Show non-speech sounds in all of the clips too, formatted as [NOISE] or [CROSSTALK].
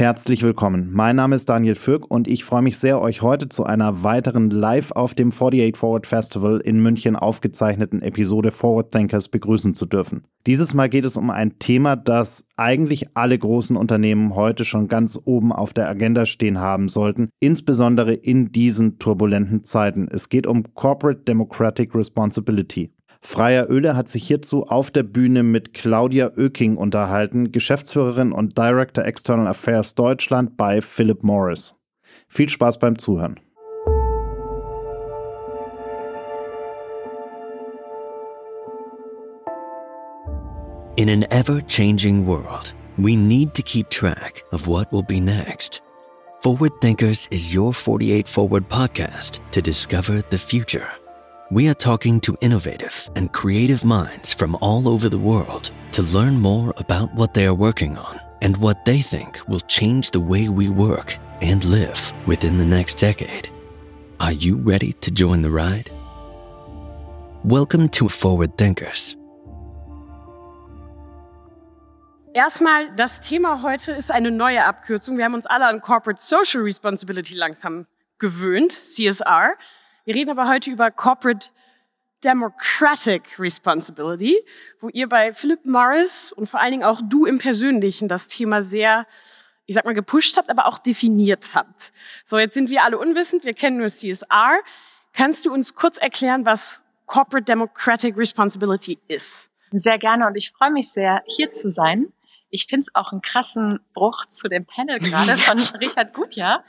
Herzlich willkommen. Mein Name ist Daniel Fürk und ich freue mich sehr, euch heute zu einer weiteren live auf dem 48 Forward Festival in München aufgezeichneten Episode Forward Thinkers begrüßen zu dürfen. Dieses Mal geht es um ein Thema, das eigentlich alle großen Unternehmen heute schon ganz oben auf der Agenda stehen haben sollten, insbesondere in diesen turbulenten Zeiten. Es geht um Corporate Democratic Responsibility. Freier Öle hat sich hierzu auf der Bühne mit Claudia Oeking unterhalten, Geschäftsführerin und Director External Affairs Deutschland bei Philip Morris. Viel Spaß beim Zuhören. In an ever changing world, we need to keep track of what will be next. Forward Thinkers is your 48 Forward podcast to discover the future. We are talking to innovative and creative minds from all over the world to learn more about what they are working on and what they think will change the way we work and live within the next decade. Are you ready to join the ride? Welcome to Forward Thinkers. Erstmal, das Thema heute ist eine neue Abkürzung. Wir haben uns alle an Corporate Social Responsibility langsam gewöhnt, CSR. Wir reden aber heute über Corporate Democratic Responsibility, wo ihr bei Philip Morris und vor allen Dingen auch du im Persönlichen das Thema sehr, ich sag mal, gepusht habt, aber auch definiert habt. So, jetzt sind wir alle unwissend, wir kennen nur CSR. Kannst du uns kurz erklären, was Corporate Democratic Responsibility ist? Sehr gerne und ich freue mich sehr, hier zu sein. Ich finde es auch einen krassen Bruch zu dem Panel gerade [LAUGHS] von Richard Gutjahr.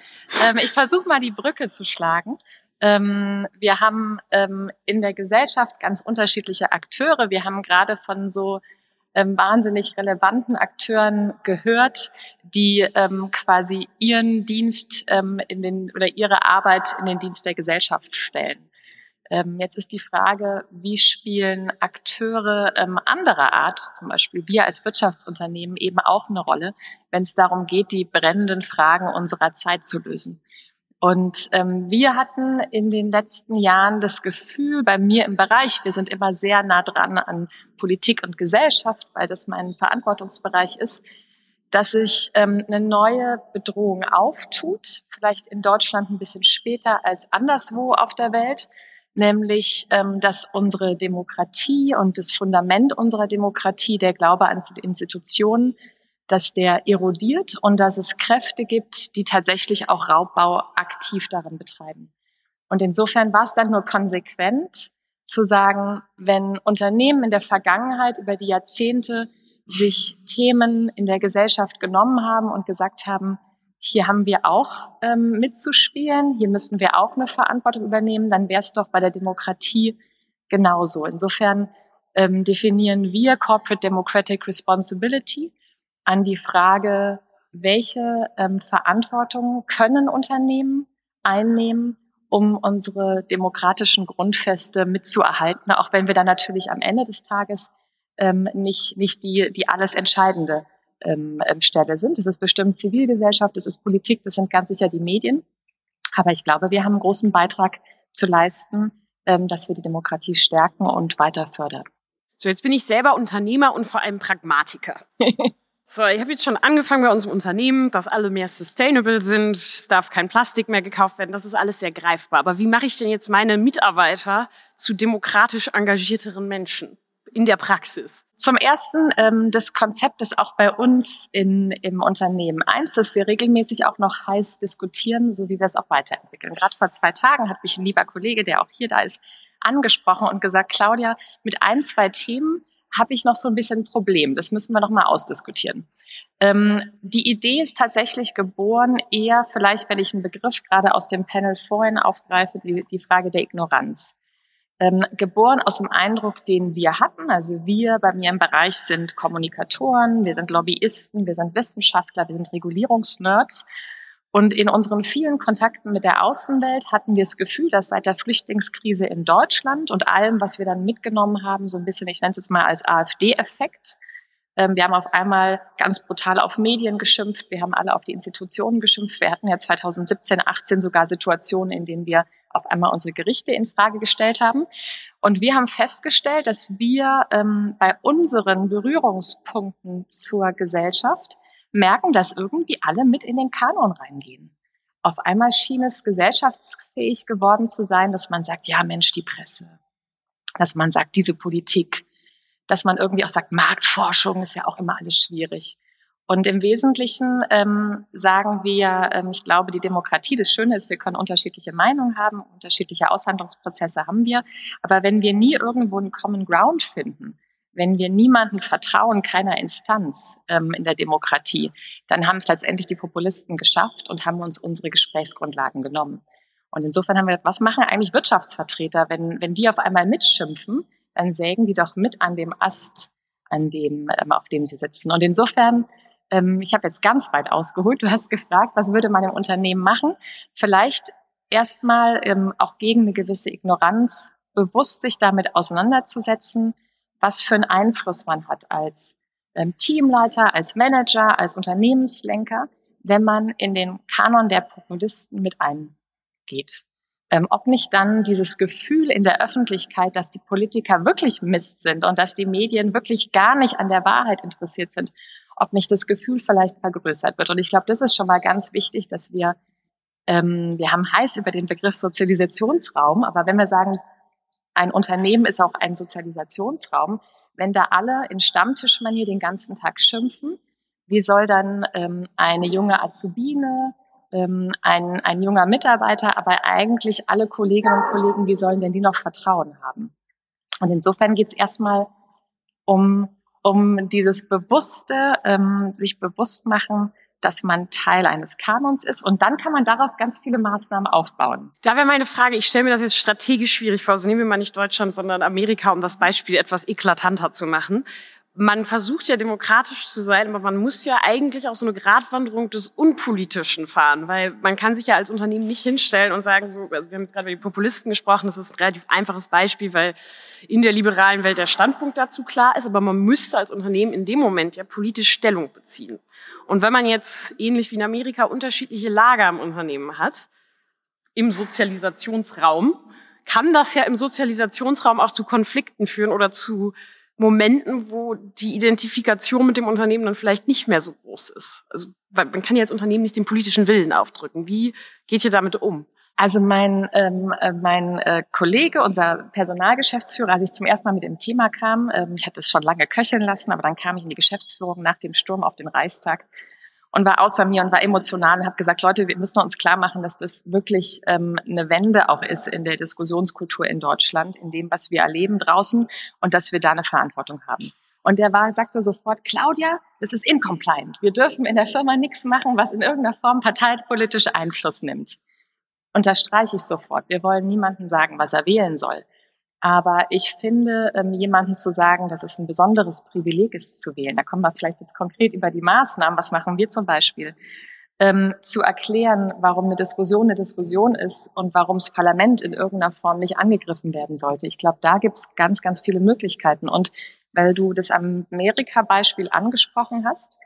Ähm, ich versuche mal die Brücke zu schlagen. Ähm, wir haben ähm, in der Gesellschaft ganz unterschiedliche Akteure. Wir haben gerade von so ähm, wahnsinnig relevanten Akteuren gehört, die ähm, quasi ihren Dienst ähm, in den oder ihre Arbeit in den Dienst der Gesellschaft stellen. Ähm, jetzt ist die Frage, wie spielen Akteure anderer Art, zum Beispiel wir als Wirtschaftsunternehmen, eben auch eine Rolle, wenn es darum geht, die brennenden Fragen unserer Zeit zu lösen. Und ähm, wir hatten in den letzten Jahren das Gefühl, bei mir im Bereich, wir sind immer sehr nah dran an Politik und Gesellschaft, weil das mein Verantwortungsbereich ist, dass sich ähm, eine neue Bedrohung auftut, vielleicht in Deutschland ein bisschen später als anderswo auf der Welt, nämlich ähm, dass unsere Demokratie und das Fundament unserer Demokratie, der Glaube an Institutionen, dass der erodiert und dass es Kräfte gibt, die tatsächlich auch Raubbau aktiv darin betreiben. Und insofern war es dann nur konsequent zu sagen, wenn Unternehmen in der Vergangenheit über die Jahrzehnte sich Themen in der Gesellschaft genommen haben und gesagt haben, hier haben wir auch ähm, mitzuspielen, hier müssen wir auch eine Verantwortung übernehmen, dann wäre es doch bei der Demokratie genauso. Insofern ähm, definieren wir Corporate Democratic Responsibility an die Frage, welche ähm, Verantwortung können Unternehmen einnehmen, um unsere demokratischen Grundfeste mitzuerhalten, auch wenn wir dann natürlich am Ende des Tages ähm, nicht, nicht die, die alles entscheidende ähm, ähm Stelle sind. Das ist bestimmt Zivilgesellschaft, das ist Politik, das sind ganz sicher die Medien. Aber ich glaube, wir haben einen großen Beitrag zu leisten, ähm, dass wir die Demokratie stärken und weiter fördern. So, jetzt bin ich selber Unternehmer und vor allem Pragmatiker. [LAUGHS] So, ich habe jetzt schon angefangen bei unserem Unternehmen, dass alle mehr sustainable sind. Es darf kein Plastik mehr gekauft werden. Das ist alles sehr greifbar. Aber wie mache ich denn jetzt meine Mitarbeiter zu demokratisch engagierteren Menschen in der Praxis? Zum ersten, ähm, das Konzept ist auch bei uns in, im Unternehmen eins, das wir regelmäßig auch noch heiß diskutieren, so wie wir es auch weiterentwickeln. Gerade vor zwei Tagen hat mich ein lieber Kollege, der auch hier da ist, angesprochen und gesagt, Claudia, mit ein, zwei Themen habe ich noch so ein bisschen ein Problem. Das müssen wir noch mal ausdiskutieren. Ähm, die Idee ist tatsächlich geboren, eher vielleicht, wenn ich einen Begriff gerade aus dem Panel vorhin aufgreife, die, die Frage der Ignoranz. Ähm, geboren aus dem Eindruck, den wir hatten. Also wir bei mir im Bereich sind Kommunikatoren, wir sind Lobbyisten, wir sind Wissenschaftler, wir sind Regulierungsnerds. Und in unseren vielen Kontakten mit der Außenwelt hatten wir das Gefühl, dass seit der Flüchtlingskrise in Deutschland und allem, was wir dann mitgenommen haben, so ein bisschen, ich nenne es mal als AfD-Effekt, ähm, wir haben auf einmal ganz brutal auf Medien geschimpft, wir haben alle auf die Institutionen geschimpft. Wir hatten ja 2017, 18 sogar Situationen, in denen wir auf einmal unsere Gerichte in Frage gestellt haben. Und wir haben festgestellt, dass wir ähm, bei unseren Berührungspunkten zur Gesellschaft merken, dass irgendwie alle mit in den Kanon reingehen. Auf einmal schien es gesellschaftsfähig geworden zu sein, dass man sagt, ja Mensch, die Presse, dass man sagt, diese Politik, dass man irgendwie auch sagt, Marktforschung ist ja auch immer alles schwierig. Und im Wesentlichen ähm, sagen wir, ähm, ich glaube, die Demokratie, das Schöne ist, wir können unterschiedliche Meinungen haben, unterschiedliche Aushandlungsprozesse haben wir. Aber wenn wir nie irgendwo einen Common Ground finden, wenn wir niemanden vertrauen, keiner Instanz ähm, in der Demokratie, dann haben es letztendlich die Populisten geschafft und haben uns unsere Gesprächsgrundlagen genommen. Und insofern haben wir gedacht, was machen eigentlich Wirtschaftsvertreter, wenn, wenn die auf einmal mitschimpfen, dann sägen die doch mit an dem Ast, an dem, ähm, auf dem sie sitzen. Und insofern ähm, ich habe jetzt ganz weit ausgeholt. Du hast gefragt, was würde man im Unternehmen machen? Vielleicht erstmal ähm, auch gegen eine gewisse Ignoranz bewusst sich damit auseinanderzusetzen, was für einen Einfluss man hat als ähm, Teamleiter, als Manager, als Unternehmenslenker, wenn man in den Kanon der Populisten mit eingeht. Ähm, ob nicht dann dieses Gefühl in der Öffentlichkeit, dass die Politiker wirklich Mist sind und dass die Medien wirklich gar nicht an der Wahrheit interessiert sind ob nicht das Gefühl vielleicht vergrößert wird. Und ich glaube, das ist schon mal ganz wichtig, dass wir, ähm, wir haben heiß über den Begriff Sozialisationsraum, aber wenn wir sagen, ein Unternehmen ist auch ein Sozialisationsraum, wenn da alle in Stammtischmanier den ganzen Tag schimpfen, wie soll dann ähm, eine junge Azubine, ähm, ein, ein junger Mitarbeiter, aber eigentlich alle Kolleginnen und Kollegen, wie sollen denn die noch Vertrauen haben? Und insofern geht es erstmal um um dieses bewusste, ähm, sich bewusst machen, dass man Teil eines Kanons ist und dann kann man darauf ganz viele Maßnahmen aufbauen. Da wäre meine Frage, ich stelle mir das jetzt strategisch schwierig vor, also nehmen wir mal nicht Deutschland, sondern Amerika, um das Beispiel etwas eklatanter zu machen man versucht ja demokratisch zu sein, aber man muss ja eigentlich auch so eine Gratwanderung des Unpolitischen fahren, weil man kann sich ja als Unternehmen nicht hinstellen und sagen, so, also wir haben jetzt gerade über die Populisten gesprochen, das ist ein relativ einfaches Beispiel, weil in der liberalen Welt der Standpunkt dazu klar ist, aber man müsste als Unternehmen in dem Moment ja politisch Stellung beziehen. Und wenn man jetzt ähnlich wie in Amerika unterschiedliche Lager im Unternehmen hat, im Sozialisationsraum, kann das ja im Sozialisationsraum auch zu Konflikten führen oder zu Momenten, wo die Identifikation mit dem Unternehmen dann vielleicht nicht mehr so groß ist. Also man kann ja als Unternehmen nicht den politischen Willen aufdrücken. Wie geht ihr damit um? Also mein, ähm, äh, mein äh, Kollege, unser Personalgeschäftsführer, als ich zum ersten Mal mit dem Thema kam, ähm, ich hatte es schon lange köcheln lassen, aber dann kam ich in die Geschäftsführung nach dem Sturm auf den Reichstag und war außer mir und war emotional und habe gesagt, Leute, wir müssen uns klar machen, dass das wirklich ähm, eine Wende auch ist in der Diskussionskultur in Deutschland, in dem, was wir erleben draußen und dass wir da eine Verantwortung haben. Und der war, sagte sofort, Claudia, das ist incompliant. Wir dürfen in der Firma nichts machen, was in irgendeiner Form parteipolitisch Einfluss nimmt. Unterstreiche ich sofort. Wir wollen niemandem sagen, was er wählen soll. Aber ich finde, ähm, jemanden zu sagen, dass es ein besonderes Privileg ist zu wählen, da kommen wir vielleicht jetzt konkret über die Maßnahmen, was machen wir zum Beispiel, ähm, zu erklären, warum eine Diskussion eine Diskussion ist und warum das Parlament in irgendeiner Form nicht angegriffen werden sollte. Ich glaube, da gibt es ganz, ganz viele Möglichkeiten. Und weil du das Amerika-Beispiel angesprochen hast,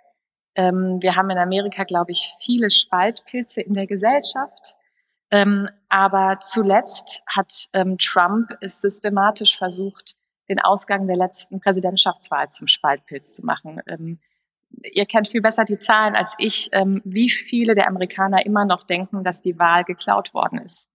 ähm, wir haben in Amerika, glaube ich, viele Spaltpilze in der Gesellschaft ähm, aber zuletzt hat ähm, Trump es systematisch versucht, den Ausgang der letzten Präsidentschaftswahl zum Spaltpilz zu machen. Ähm, ihr kennt viel besser die Zahlen als ich, ähm, wie viele der Amerikaner immer noch denken, dass die Wahl geklaut worden ist.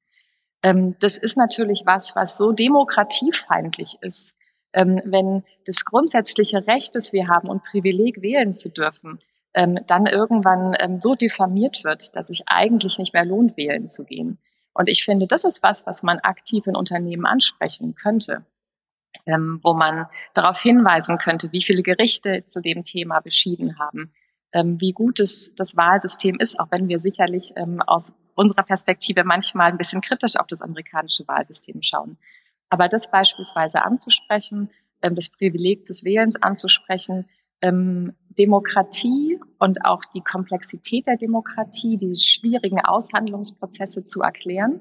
Ähm, das ist natürlich was, was so demokratiefeindlich ist. Ähm, wenn das grundsätzliche Recht, das wir haben und Privileg wählen zu dürfen, ähm, dann irgendwann ähm, so diffamiert wird, dass sich eigentlich nicht mehr lohnt, wählen zu gehen. Und ich finde, das ist was, was man aktiv in Unternehmen ansprechen könnte, ähm, wo man darauf hinweisen könnte, wie viele Gerichte zu dem Thema beschieden haben, ähm, wie gut es, das Wahlsystem ist, auch wenn wir sicherlich ähm, aus unserer Perspektive manchmal ein bisschen kritisch auf das amerikanische Wahlsystem schauen. Aber das beispielsweise anzusprechen, ähm, das Privileg des Wählens anzusprechen, ähm, Demokratie und auch die Komplexität der Demokratie, die schwierigen Aushandlungsprozesse zu erklären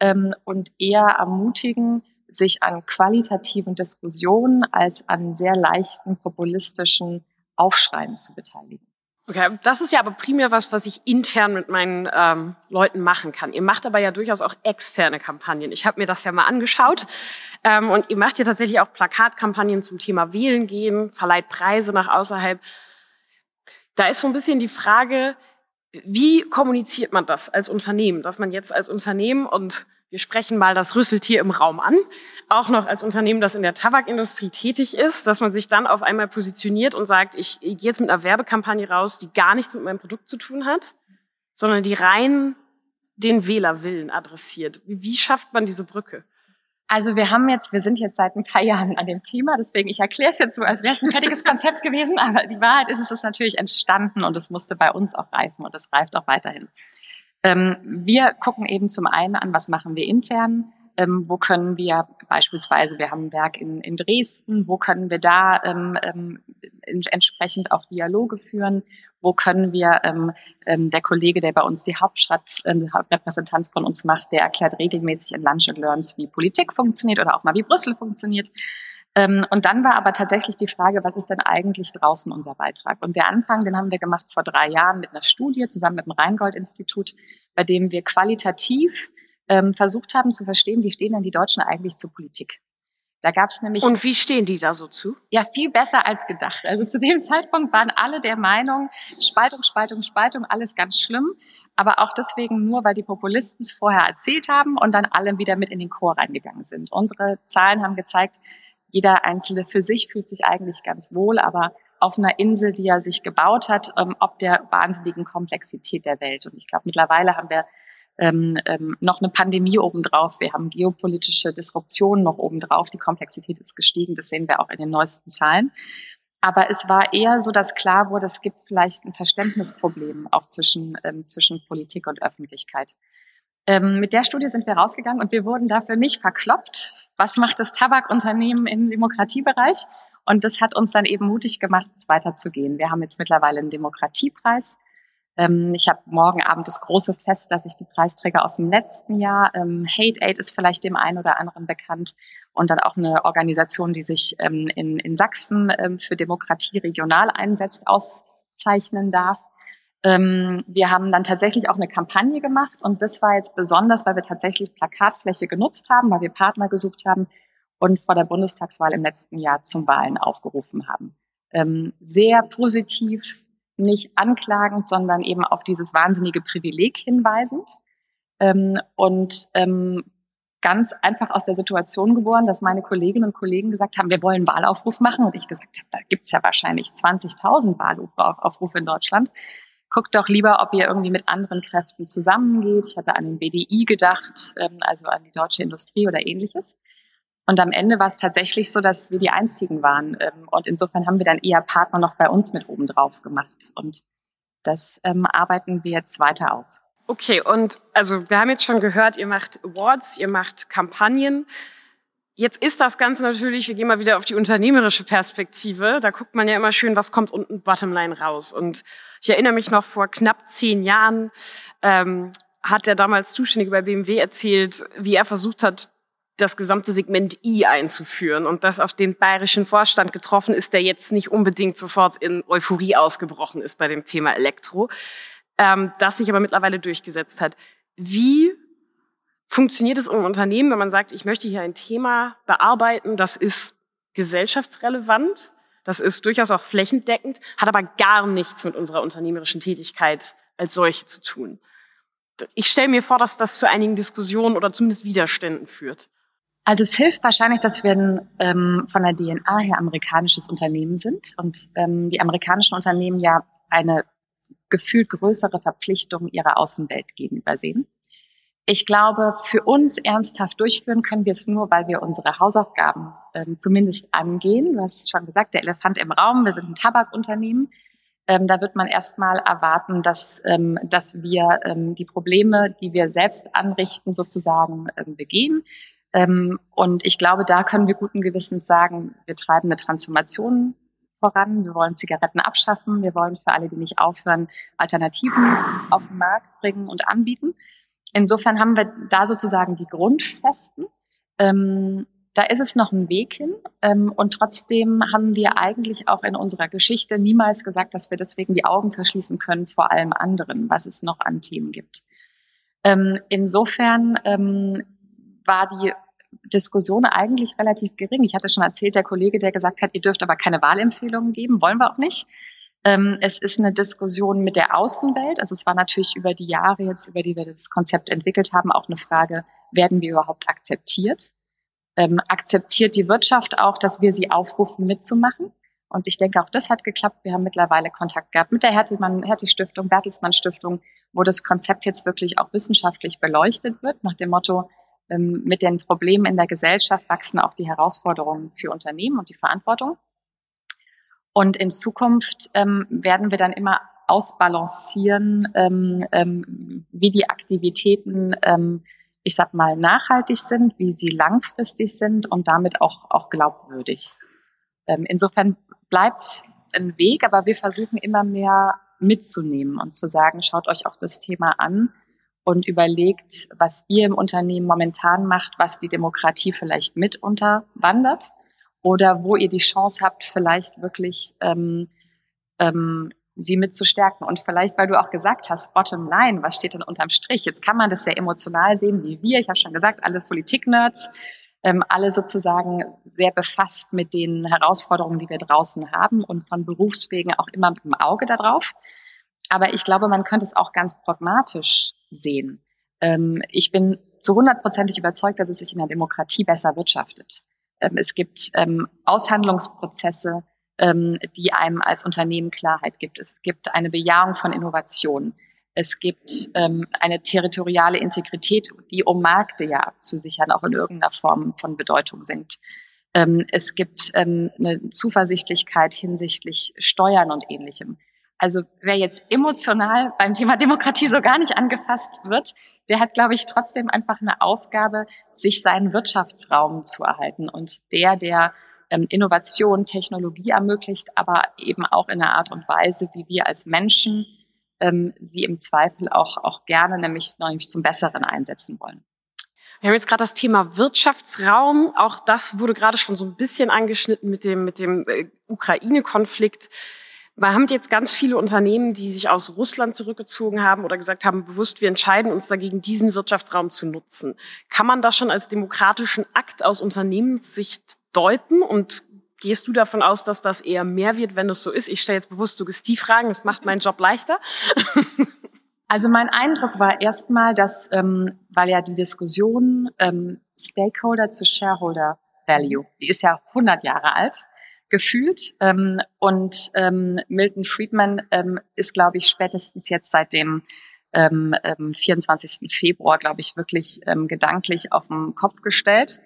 ähm, und eher ermutigen, sich an qualitativen Diskussionen als an sehr leichten populistischen Aufschreien zu beteiligen. Okay, das ist ja aber primär was, was ich intern mit meinen ähm, Leuten machen kann. Ihr macht aber ja durchaus auch externe Kampagnen. Ich habe mir das ja mal angeschaut. Ähm, und ihr macht ja tatsächlich auch Plakatkampagnen zum Thema Wählen gehen, verleiht Preise nach außerhalb. Da ist so ein bisschen die Frage, wie kommuniziert man das als Unternehmen, dass man jetzt als Unternehmen und wir sprechen mal das Rüsseltier im Raum an, auch noch als Unternehmen, das in der Tabakindustrie tätig ist, dass man sich dann auf einmal positioniert und sagt, ich gehe jetzt mit einer Werbekampagne raus, die gar nichts mit meinem Produkt zu tun hat, sondern die rein den Wählerwillen adressiert. Wie schafft man diese Brücke? Also wir haben jetzt, wir sind jetzt seit ein paar Jahren an dem Thema, deswegen ich erkläre es jetzt so, als wäre es ein fertiges Konzept gewesen, aber die Wahrheit ist, es ist natürlich entstanden und es musste bei uns auch reifen und es reift auch weiterhin. Ähm, wir gucken eben zum einen an, was machen wir intern, ähm, wo können wir beispielsweise, wir haben ein Werk in, in Dresden, wo können wir da ähm, ähm, entsprechend auch Dialoge führen, wo können wir, ähm, ähm, der Kollege, der bei uns die Hauptstadt, äh, Hauptrepräsentanz von uns macht, der erklärt regelmäßig in Lunch and Learns, wie Politik funktioniert oder auch mal wie Brüssel funktioniert. Ähm, und dann war aber tatsächlich die Frage, was ist denn eigentlich draußen unser Beitrag? Und der Anfang, den haben wir gemacht vor drei Jahren mit einer Studie zusammen mit dem Rheingold-Institut, bei dem wir qualitativ ähm, versucht haben zu verstehen, wie stehen denn die Deutschen eigentlich zur Politik? Da gab es nämlich. Und wie stehen die da so zu? Ja, viel besser als gedacht. Also zu dem [LAUGHS] Zeitpunkt waren alle der Meinung, Spaltung, Spaltung, Spaltung, alles ganz schlimm. Aber auch deswegen nur, weil die Populisten es vorher erzählt haben und dann alle wieder mit in den Chor reingegangen sind. Unsere Zahlen haben gezeigt, jeder Einzelne für sich fühlt sich eigentlich ganz wohl, aber auf einer Insel, die er sich gebaut hat, ähm, ob der wahnsinnigen Komplexität der Welt. Und ich glaube, mittlerweile haben wir ähm, ähm, noch eine Pandemie obendrauf. Wir haben geopolitische Disruptionen noch obendrauf. Die Komplexität ist gestiegen. Das sehen wir auch in den neuesten Zahlen. Aber es war eher so, dass klar wurde, es gibt vielleicht ein Verständnisproblem auch zwischen, ähm, zwischen Politik und Öffentlichkeit. Ähm, mit der Studie sind wir rausgegangen und wir wurden dafür nicht verkloppt. Was macht das Tabakunternehmen im Demokratiebereich? Und das hat uns dann eben mutig gemacht, es weiterzugehen. Wir haben jetzt mittlerweile einen Demokratiepreis. Ähm, ich habe morgen Abend das große Fest, dass ich die Preisträger aus dem letzten Jahr, ähm, Hate Aid ist vielleicht dem einen oder anderen bekannt, und dann auch eine Organisation, die sich ähm, in, in Sachsen für Demokratie regional einsetzt, auszeichnen darf. Wir haben dann tatsächlich auch eine Kampagne gemacht und das war jetzt besonders, weil wir tatsächlich Plakatfläche genutzt haben, weil wir Partner gesucht haben und vor der Bundestagswahl im letzten Jahr zum Wahlen aufgerufen haben. sehr positiv nicht anklagend, sondern eben auf dieses wahnsinnige Privileg hinweisend. Ähm, und ähm, ganz einfach aus der Situation geboren, dass meine Kolleginnen und Kollegen gesagt haben, wir wollen Wahlaufruf machen. Und ich gesagt habe, da gibt's ja wahrscheinlich 20.000 Wahlaufrufe in Deutschland. Guckt doch lieber, ob ihr irgendwie mit anderen Kräften zusammengeht. Ich hatte an den BDI gedacht, ähm, also an die deutsche Industrie oder ähnliches. Und am Ende war es tatsächlich so, dass wir die Einzigen waren. Ähm, und insofern haben wir dann eher Partner noch bei uns mit oben drauf gemacht. Und das ähm, arbeiten wir jetzt weiter aus. Okay, und also wir haben jetzt schon gehört, ihr macht Awards, ihr macht Kampagnen. Jetzt ist das Ganze natürlich, wir gehen mal wieder auf die unternehmerische Perspektive. Da guckt man ja immer schön, was kommt unten Bottomline raus. Und ich erinnere mich noch vor knapp zehn Jahren, ähm, hat der damals Zuständige bei BMW erzählt, wie er versucht hat, das gesamte Segment I einzuführen und das auf den bayerischen Vorstand getroffen ist, der jetzt nicht unbedingt sofort in Euphorie ausgebrochen ist bei dem Thema Elektro, ähm, das sich aber mittlerweile durchgesetzt hat. Wie funktioniert es im Unternehmen, wenn man sagt, ich möchte hier ein Thema bearbeiten, das ist gesellschaftsrelevant, das ist durchaus auch flächendeckend, hat aber gar nichts mit unserer unternehmerischen Tätigkeit als solche zu tun. Ich stelle mir vor, dass das zu einigen Diskussionen oder zumindest Widerständen führt. Also es hilft wahrscheinlich, dass wir ein, ähm, von der DNA her amerikanisches Unternehmen sind und ähm, die amerikanischen Unternehmen ja eine gefühlt größere Verpflichtung ihrer Außenwelt gegenüber sehen. Ich glaube, für uns ernsthaft durchführen können wir es nur, weil wir unsere Hausaufgaben ähm, zumindest angehen. Du hast schon gesagt, der Elefant im Raum, wir sind ein Tabakunternehmen. Ähm, da wird man erstmal erwarten, dass, ähm, dass wir ähm, die Probleme, die wir selbst anrichten, sozusagen ähm, begehen. Ähm, und ich glaube, da können wir guten Gewissens sagen, wir treiben eine Transformation voran. Wir wollen Zigaretten abschaffen. Wir wollen für alle, die nicht aufhören, Alternativen auf den Markt bringen und anbieten. Insofern haben wir da sozusagen die Grundfesten. Ähm, da ist es noch ein Weg hin. Ähm, und trotzdem haben wir eigentlich auch in unserer Geschichte niemals gesagt, dass wir deswegen die Augen verschließen können vor allem anderen, was es noch an Themen gibt. Ähm, insofern ähm, war die Diskussion eigentlich relativ gering. Ich hatte schon erzählt, der Kollege, der gesagt hat, ihr dürft aber keine Wahlempfehlungen geben, wollen wir auch nicht. Ähm, es ist eine Diskussion mit der Außenwelt. Also es war natürlich über die Jahre jetzt, über die wir das Konzept entwickelt haben, auch eine Frage, werden wir überhaupt akzeptiert? Ähm, akzeptiert die Wirtschaft auch, dass wir sie aufrufen, mitzumachen? Und ich denke, auch das hat geklappt. Wir haben mittlerweile Kontakt gehabt mit der Hertelmann, Hertie Stiftung, Bertelsmann Stiftung, wo das Konzept jetzt wirklich auch wissenschaftlich beleuchtet wird, nach dem Motto, ähm, mit den Problemen in der Gesellschaft wachsen auch die Herausforderungen für Unternehmen und die Verantwortung. Und in Zukunft ähm, werden wir dann immer ausbalancieren, ähm, ähm, wie die Aktivitäten, ähm, ich sag mal, nachhaltig sind, wie sie langfristig sind und damit auch, auch glaubwürdig. Ähm, insofern bleibt ein Weg, aber wir versuchen immer mehr mitzunehmen und zu sagen, schaut euch auch das Thema an und überlegt, was ihr im Unternehmen momentan macht, was die Demokratie vielleicht mit unterwandert oder wo ihr die Chance habt, vielleicht wirklich ähm, ähm, sie mit zu stärken. Und vielleicht, weil du auch gesagt hast, bottom line, was steht denn unterm Strich? Jetzt kann man das sehr emotional sehen, wie wir. Ich habe schon gesagt, alle Politik-Nerds, ähm, alle sozusagen sehr befasst mit den Herausforderungen, die wir draußen haben und von Berufswegen auch immer mit dem Auge darauf. Aber ich glaube, man könnte es auch ganz pragmatisch sehen. Ähm, ich bin zu hundertprozentig überzeugt, dass es sich in der Demokratie besser wirtschaftet. Ähm, es gibt ähm, Aushandlungsprozesse, ähm, die einem als Unternehmen Klarheit gibt. Es gibt eine Bejahung von Innovation. Es gibt ähm, eine territoriale Integrität, die um Märkte ja abzusichern, auch in irgendeiner Form von Bedeutung sind. Ähm, es gibt ähm, eine Zuversichtlichkeit hinsichtlich Steuern und ähnlichem. Also wer jetzt emotional beim Thema Demokratie so gar nicht angefasst wird, der hat, glaube ich, trotzdem einfach eine Aufgabe, sich seinen Wirtschaftsraum zu erhalten. Und der, der ähm, Innovation, Technologie ermöglicht, aber eben auch in einer Art und Weise, wie wir als Menschen ähm, sie im Zweifel auch, auch gerne nämlich, nämlich zum Besseren einsetzen wollen. Wir haben jetzt gerade das Thema Wirtschaftsraum. Auch das wurde gerade schon so ein bisschen angeschnitten mit dem, mit dem äh, Ukraine-Konflikt. Wir haben jetzt ganz viele Unternehmen, die sich aus Russland zurückgezogen haben oder gesagt haben, bewusst, wir entscheiden uns dagegen, diesen Wirtschaftsraum zu nutzen. Kann man das schon als demokratischen Akt aus Unternehmenssicht deuten? Und gehst du davon aus, dass das eher mehr wird, wenn es so ist? Ich stelle jetzt bewusst Suggestivfragen, das macht meinen Job leichter. [LAUGHS] [LAUGHS] Also mein Eindruck war erstmal, dass, ähm, weil ja die Diskussion ähm, Stakeholder zu Shareholder Value, die ist ja 100 Jahre alt, gefühlt. Ähm, und ähm, Milton Friedman ähm, ist, glaube ich, spätestens jetzt seit dem ähm, 24. Ähm, Februar, glaube ich, wirklich ähm, gedanklich auf den Kopf gestellt.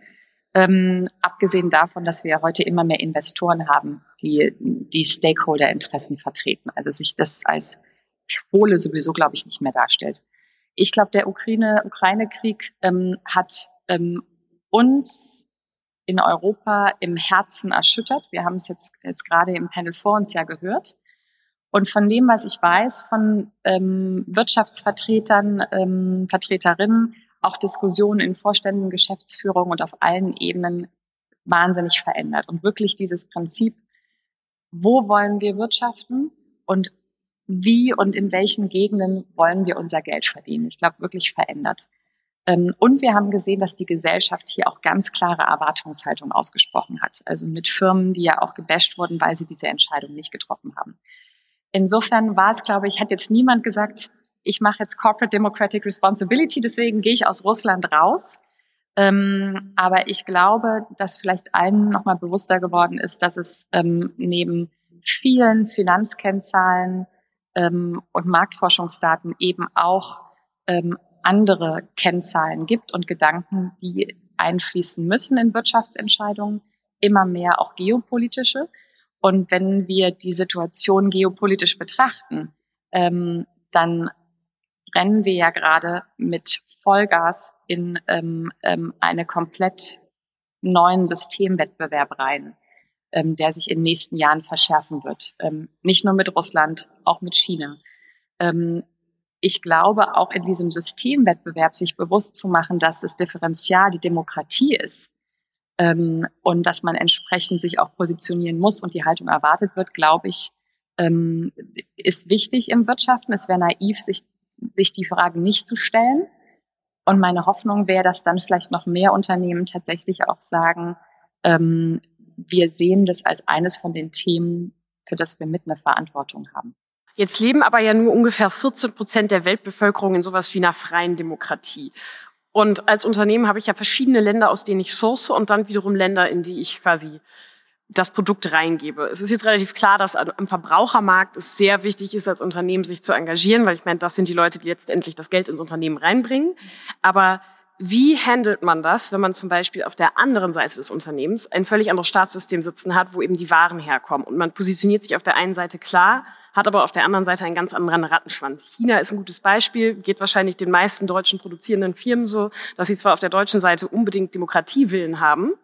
Ähm, abgesehen davon, dass wir heute immer mehr Investoren haben, die die Stakeholder-Interessen vertreten. Also sich das als Pole sowieso, glaube ich, nicht mehr darstellt. Ich glaube, der Ukraine-Krieg ähm, hat ähm, uns in Europa im Herzen erschüttert. Wir haben es jetzt, jetzt gerade im Panel vor uns ja gehört. Und von dem, was ich weiß, von ähm, Wirtschaftsvertretern, ähm, Vertreterinnen, auch Diskussionen in Vorständen, Geschäftsführung und auf allen Ebenen wahnsinnig verändert. Und wirklich dieses Prinzip, wo wollen wir wirtschaften und wie und in welchen Gegenden wollen wir unser Geld verdienen? Ich glaube, wirklich verändert. Ähm, und wir haben gesehen, dass die Gesellschaft hier auch ganz klare Erwartungshaltung ausgesprochen hat. Also mit Firmen, die ja auch gebasht wurden, weil sie diese Entscheidung nicht getroffen haben. Insofern war es, glaube ich, hat jetzt niemand gesagt, ich mache jetzt Corporate Democratic Responsibility, deswegen gehe ich aus Russland raus. Ähm, aber ich glaube, dass vielleicht allen nochmal bewusster geworden ist, dass es ähm, neben vielen Finanzkennzahlen und Marktforschungsdaten eben auch andere Kennzahlen gibt und Gedanken, die einfließen müssen in Wirtschaftsentscheidungen, immer mehr auch geopolitische. Und wenn wir die Situation geopolitisch betrachten, ähm, dann rennen wir ja gerade mit Vollgas in ähm, ähm, eine komplett neuen Systemwettbewerb rein, ähm, der sich in den nächsten Jahren verschärfen wird. Ähm, nicht nur mit Russland, auch mit China. Ähm, ich glaube, auch in diesem Systemwettbewerb sich bewusst zu machen, dass das Differential die Demokratie ist ähm, und dass man entsprechend sich auch positionieren muss und die Haltung erwartet wird, glaube ich, ähm, ist wichtig im Wirtschaften. Es wäre naiv, sich, sich die Frage nicht zu stellen. Und meine Hoffnung wäre, dass dann vielleicht noch mehr Unternehmen tatsächlich auch sagen, ähm, wir sehen das als eines von den Themen, für das wir mit eine Verantwortung haben. Jetzt leben aber ja nur ungefähr 14 Prozent der Weltbevölkerung in sowas wie einer freien Demokratie. Und als Unternehmen habe ich ja verschiedene Länder, aus denen ich source und dann wiederum Länder, in die ich quasi das Produkt reingebe. Es ist jetzt relativ klar, dass am Verbrauchermarkt es sehr wichtig ist, als Unternehmen sich zu engagieren, weil ich meine, das sind die Leute, die letztendlich das Geld ins Unternehmen reinbringen. Aber wie handelt man das, wenn man zum Beispiel auf der anderen Seite des Unternehmens ein völlig anderes Staatssystem sitzen hat, wo eben die Waren herkommen? Und man positioniert sich auf der einen Seite klar, hat aber auf der anderen Seite einen ganz anderen Rattenschwanz. China ist ein gutes Beispiel, geht wahrscheinlich den meisten deutschen produzierenden Firmen so, dass sie zwar auf der deutschen Seite unbedingt Demokratiewillen haben,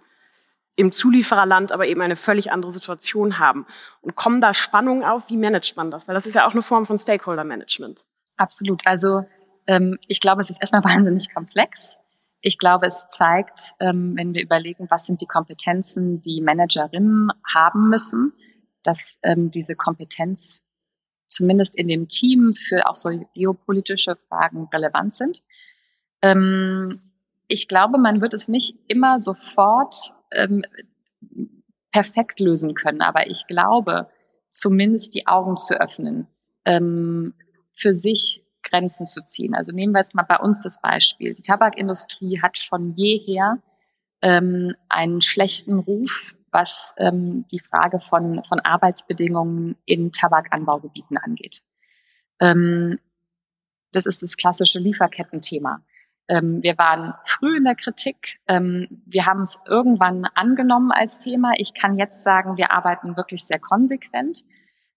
im Zuliefererland aber eben eine völlig andere Situation haben. Und kommen da Spannungen auf? Wie managt man das? Weil das ist ja auch eine Form von Stakeholder-Management. Absolut. Also ähm, ich glaube, es ist erstmal [LAUGHS] wahnsinnig komplex. Ich glaube, es zeigt, ähm, wenn wir überlegen, was sind die Kompetenzen, die Managerinnen haben müssen, dass ähm, diese Kompetenz zumindest in dem Team für auch so geopolitische Fragen relevant sind. Ähm, ich glaube, man wird es nicht immer sofort perfekt lösen können, aber ich glaube, zumindest die Augen zu öffnen, für sich Grenzen zu ziehen. Also nehmen wir jetzt mal bei uns das Beispiel. Die Tabakindustrie hat von jeher ähm, einen schlechten Ruf, was ähm, die Frage von, von Arbeitsbedingungen in Tabakanbaugebieten angeht. Ähm, das ist das klassische Lieferkettenthema. Ähm, wir waren früh in der Kritik. Ähm, wir haben es irgendwann angenommen als Thema. Ich kann jetzt sagen, wir arbeiten wirklich sehr konsequent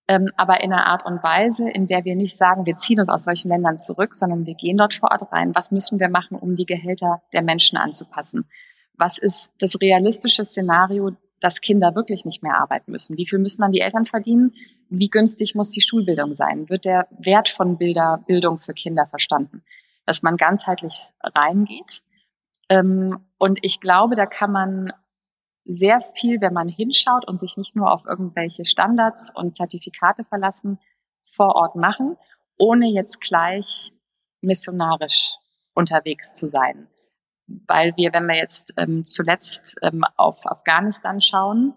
ähm, aber in einer Art und Weise, in der wir nicht sagen, wir ziehen uns aus solchen Ländern zurück, sondern wir gehen dort vor Ort rein. Was müssen wir machen, um die Gehälter der Menschen anzupassen? Was ist das realistische Szenario, dass Kinder wirklich nicht mehr arbeiten müssen? Wie viel müssen dann die Eltern verdienen? Wie günstig muss die Schulbildung sein? Wird der Wert von Bilder, Bildung für Kinder verstanden? Dass man ganzheitlich reingeht. Ähm, und ich glaube, da kann man sehr viel, wenn man hinschaut und sich nicht nur auf irgendwelche Standards und Zertifikate verlassen, vor Ort machen, ohne jetzt gleich missionarisch unterwegs zu sein. Weil wir, wenn wir jetzt ähm, zuletzt ähm, auf Afghanistan schauen,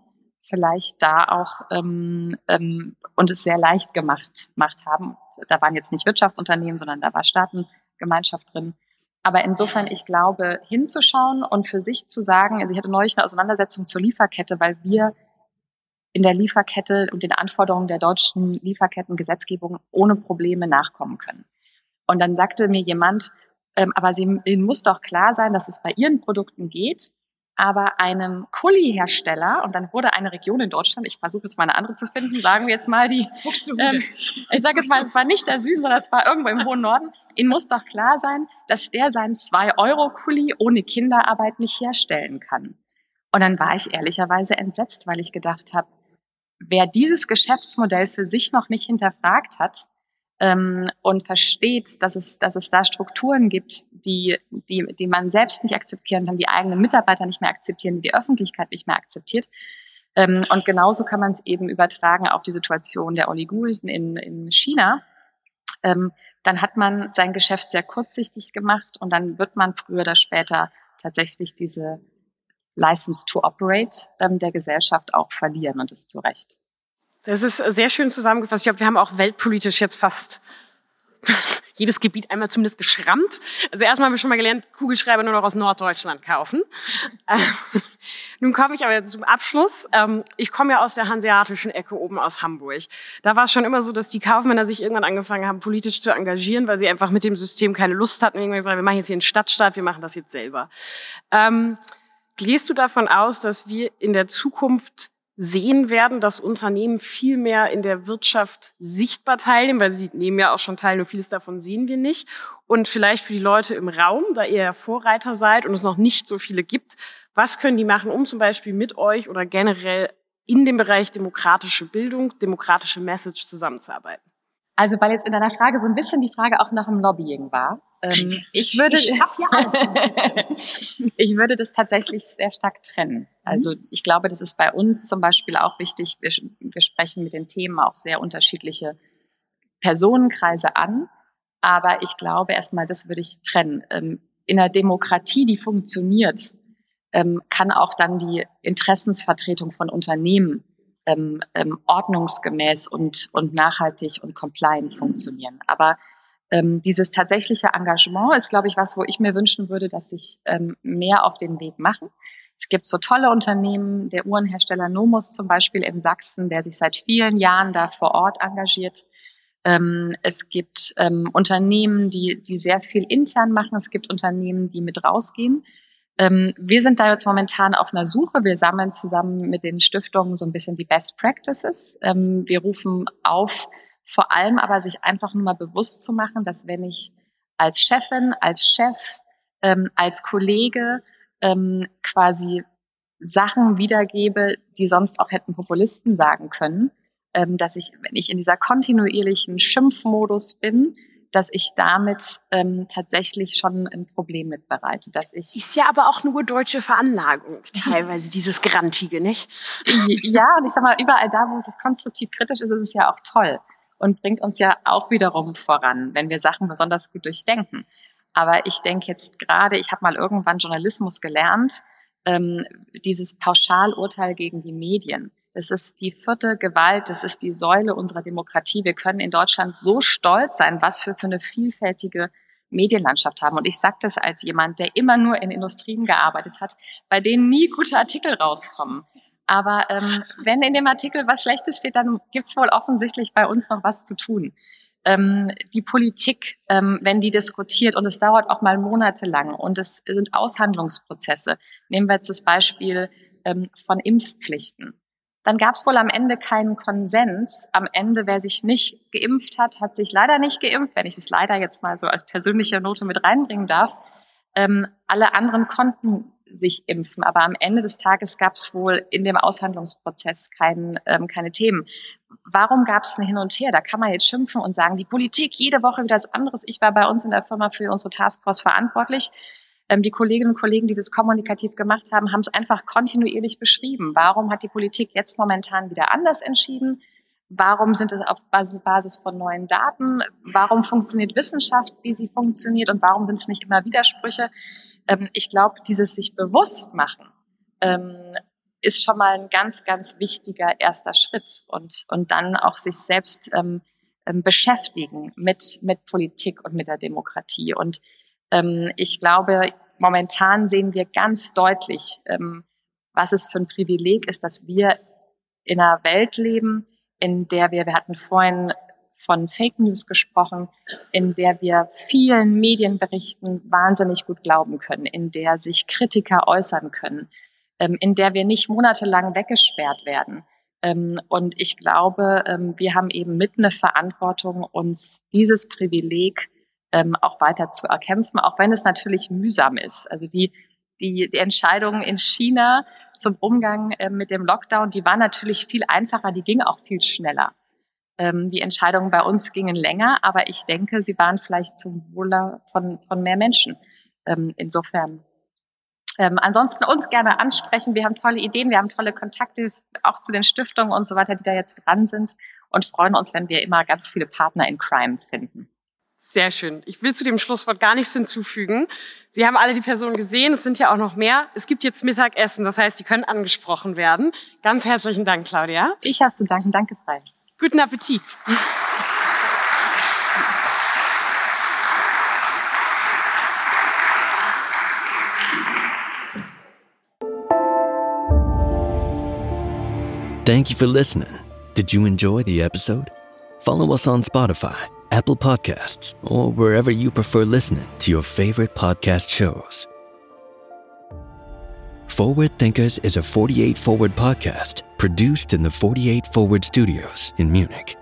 vielleicht da auch ähm, ähm, und es sehr leicht gemacht, gemacht haben. Da waren jetzt nicht Wirtschaftsunternehmen, sondern da war Staatengemeinschaft drin. Aber insofern, ich glaube, hinzuschauen und für sich zu sagen, also ich hatte neulich eine Auseinandersetzung zur Lieferkette, weil wir in der Lieferkette und den Anforderungen der deutschen Lieferkettengesetzgebung ohne Probleme nachkommen können. Und dann sagte mir jemand, ähm, aber sie, Ihnen muss doch klar sein, dass es bei Ihren Produkten geht, aber einem Kuli-Hersteller, und dann wurde eine Region in Deutschland, ich versuche jetzt mal eine andere zu finden, sagen wir jetzt mal die, ähm, ich sage jetzt mal, es war nicht der Süden, sondern es war irgendwo im hohen Norden, Ihnen muss doch klar sein, dass der seinen 2-Euro-Kuli ohne Kinderarbeit nicht herstellen kann. Und dann war ich ehrlicherweise entsetzt, weil ich gedacht habe, wer dieses Geschäftsmodell für sich noch nicht hinterfragt hat, ähm, und versteht, dass es, dass es da Strukturen gibt, die, die, die man selbst nicht akzeptieren kann, die eigenen Mitarbeiter nicht mehr akzeptieren, die die Öffentlichkeit nicht mehr akzeptiert. Ähm, und genauso kann man es eben übertragen auf die Situation der Uiguren in, in China. Ähm, dann hat man sein Geschäft sehr kurzsichtig gemacht und dann wird man früher oder später tatsächlich diese License to Operate ähm, der Gesellschaft auch verlieren und das zu Recht. Das ist sehr schön zusammengefasst. Ich glaube, wir haben auch weltpolitisch jetzt fast [LAUGHS] jedes Gebiet einmal zumindest geschrammt. Also erstmal haben wir schon mal gelernt, Kugelschreiber nur noch aus Norddeutschland kaufen. Äh, [LAUGHS] nun komme ich aber zum Abschluss. Ähm, ich komme ja aus der hanseatischen Ecke oben aus Hamburg. Da war es schon immer so, dass die Kaufmänner sich irgendwann angefangen haben, politisch zu engagieren, weil sie einfach mit dem System keine Lust hatten. Irgendwann gesagt, wir machen jetzt hier einen Stadtstaat, wir machen das jetzt selber. Ähm, gehst du davon aus, dass wir in der Zukunft sehen werden, dass Unternehmen viel mehr in der Wirtschaft sichtbar teilnehmen, weil sie nehmen ja auch schon teil, nur vieles davon sehen wir nicht. Und vielleicht für die Leute im Raum, da ihr Vorreiter seid und es noch nicht so viele gibt, was können die machen, um zum Beispiel mit euch oder generell in dem Bereich demokratische Bildung, demokratische Message zusammenzuarbeiten? Also weil jetzt in deiner Frage so ein bisschen die Frage auch nach dem Lobbying war. Ähm, [LAUGHS] ich würde, ich, [LAUGHS] ich würde das tatsächlich sehr stark trennen. Mhm. Also ich glaube, das ist bei uns zum Beispiel auch wichtig. Wir, wir sprechen mit den Themen auch sehr unterschiedliche Personenkreise an. Aber ich glaube erstmal, das würde ich trennen. Ähm, in einer Demokratie, die funktioniert, ähm, kann auch dann die Interessensvertretung von Unternehmen ähm, ähm, ordnungsgemäß und, und nachhaltig und compliant funktionieren. Aber ähm, dieses tatsächliche Engagement ist, glaube ich, was, wo ich mir wünschen würde, dass sich ähm, mehr auf den Weg machen. Es gibt so tolle Unternehmen, der Uhrenhersteller Nomus zum Beispiel in Sachsen, der sich seit vielen Jahren da vor Ort engagiert. Ähm, es gibt ähm, Unternehmen, die, die sehr viel intern machen. Es gibt Unternehmen, die mit rausgehen. Ähm, wir sind da jetzt momentan auf einer Suche. Wir sammeln zusammen mit den Stiftungen so ein bisschen die Best Practices. Ähm, wir rufen auf, vor allem aber sich einfach nur mal bewusst zu machen, dass wenn ich als Chefin, als Chef, ähm, als Kollege ähm, quasi Sachen wiedergebe, die sonst auch hätten Populisten sagen können, ähm, dass ich, wenn ich in dieser kontinuierlichen Schimpfmodus bin, dass ich damit ähm, tatsächlich schon ein Problem mitbereite. Dass ich ist ja aber auch nur deutsche Veranlagung, [LAUGHS] teilweise dieses Grantige, nicht? Ja, und ich sag mal, überall da, wo es konstruktiv kritisch ist, ist es ja auch toll und bringt uns ja auch wiederum voran, wenn wir Sachen besonders gut durchdenken. Aber ich denke jetzt gerade, ich habe mal irgendwann Journalismus gelernt, ähm, dieses Pauschalurteil gegen die Medien. Das ist die vierte Gewalt, das ist die Säule unserer Demokratie. Wir können in Deutschland so stolz sein, was wir für eine vielfältige Medienlandschaft haben. Und ich sage das als jemand, der immer nur in Industrien gearbeitet hat, bei denen nie gute Artikel rauskommen. Aber ähm, wenn in dem Artikel was Schlechtes steht, dann gibt's wohl offensichtlich bei uns noch was zu tun ähm, die Politik, ähm, wenn die diskutiert und es dauert auch mal monatelang und es sind Aushandlungsprozesse. Nehmen wir jetzt das Beispiel ähm, von Impfpflichten. Dann gab es wohl am Ende keinen Konsens. Am Ende, wer sich nicht geimpft hat, hat sich leider nicht geimpft, wenn ich es leider jetzt mal so als persönliche Note mit reinbringen darf. Ähm, alle anderen konnten sich impfen. Aber am Ende des Tages gab es wohl in dem Aushandlungsprozess kein, ähm, keine Themen. Warum gab es ein Hin und Her? Da kann man jetzt schimpfen und sagen, die Politik jede Woche wieder das anderes. Ich war bei uns in der Firma für unsere Taskforce verantwortlich. Ähm, die Kolleginnen und Kollegen, die das kommunikativ gemacht haben, haben es einfach kontinuierlich beschrieben. Warum hat die Politik jetzt momentan wieder anders entschieden? Warum sind es auf Basis von neuen Daten? Warum funktioniert Wissenschaft, wie sie funktioniert? Und warum sind es nicht immer Widersprüche? ähm, ich glaube, dieses sich bewusst machen ähm, ist schon mal ein ganz, ganz wichtiger erster Schritt und, und dann auch sich selbst ähm, ähm, beschäftigen mit, mit Politik und mit der Demokratie. Und ähm, ich glaube, momentan sehen wir ganz deutlich, ähm, was es für ein Privileg ist, dass wir in einer Welt leben, in der wir, wir hatten vorhin von Fake News gesprochen, in der wir vielen Medienberichten wahnsinnig gut glauben können, in der sich Kritiker äußern können, ähm, in der wir nicht monatelang weggesperrt werden. Ähm, und ich glaube, ähm, wir haben eben mit eine Verantwortung, uns dieses Privileg auch weiter zu erkämpfen, auch wenn es natürlich mühsam ist. Also die, die, die Entscheidungen in China zum Umgang mit dem Lockdown, die waren natürlich viel einfacher, die ging auch viel schneller. Ähm, die Entscheidungen bei uns gingen länger, aber ich denke, sie waren vielleicht zum Wohle von, von mehr Menschen. Ähm, insofern. Ähm, ansonsten uns gerne ansprechen. Wir haben tolle Ideen, wir haben tolle Kontakte auch zu den Stiftungen und so weiter, die da jetzt dran sind und freuen uns, wenn wir immer ganz viele Partner in Crime finden. Sehr schön. Ich will zu dem Schlusswort gar nichts hinzufügen. Sie haben alle die Personen gesehen, es sind ja auch noch mehr. Es gibt jetzt Mittagessen, das heißt, Sie können angesprochen werden. Ganz herzlichen Dank, Claudia. Ich habe zu danken. Danke, Frei. Guten Appetit. Thank you for listening. Did you enjoy the episode? Follow us on Spotify, Apple Podcasts, or wherever you prefer listening to your favorite podcast shows. Forward Thinkers is a 48 Forward podcast produced in the 48 Forward Studios in Munich.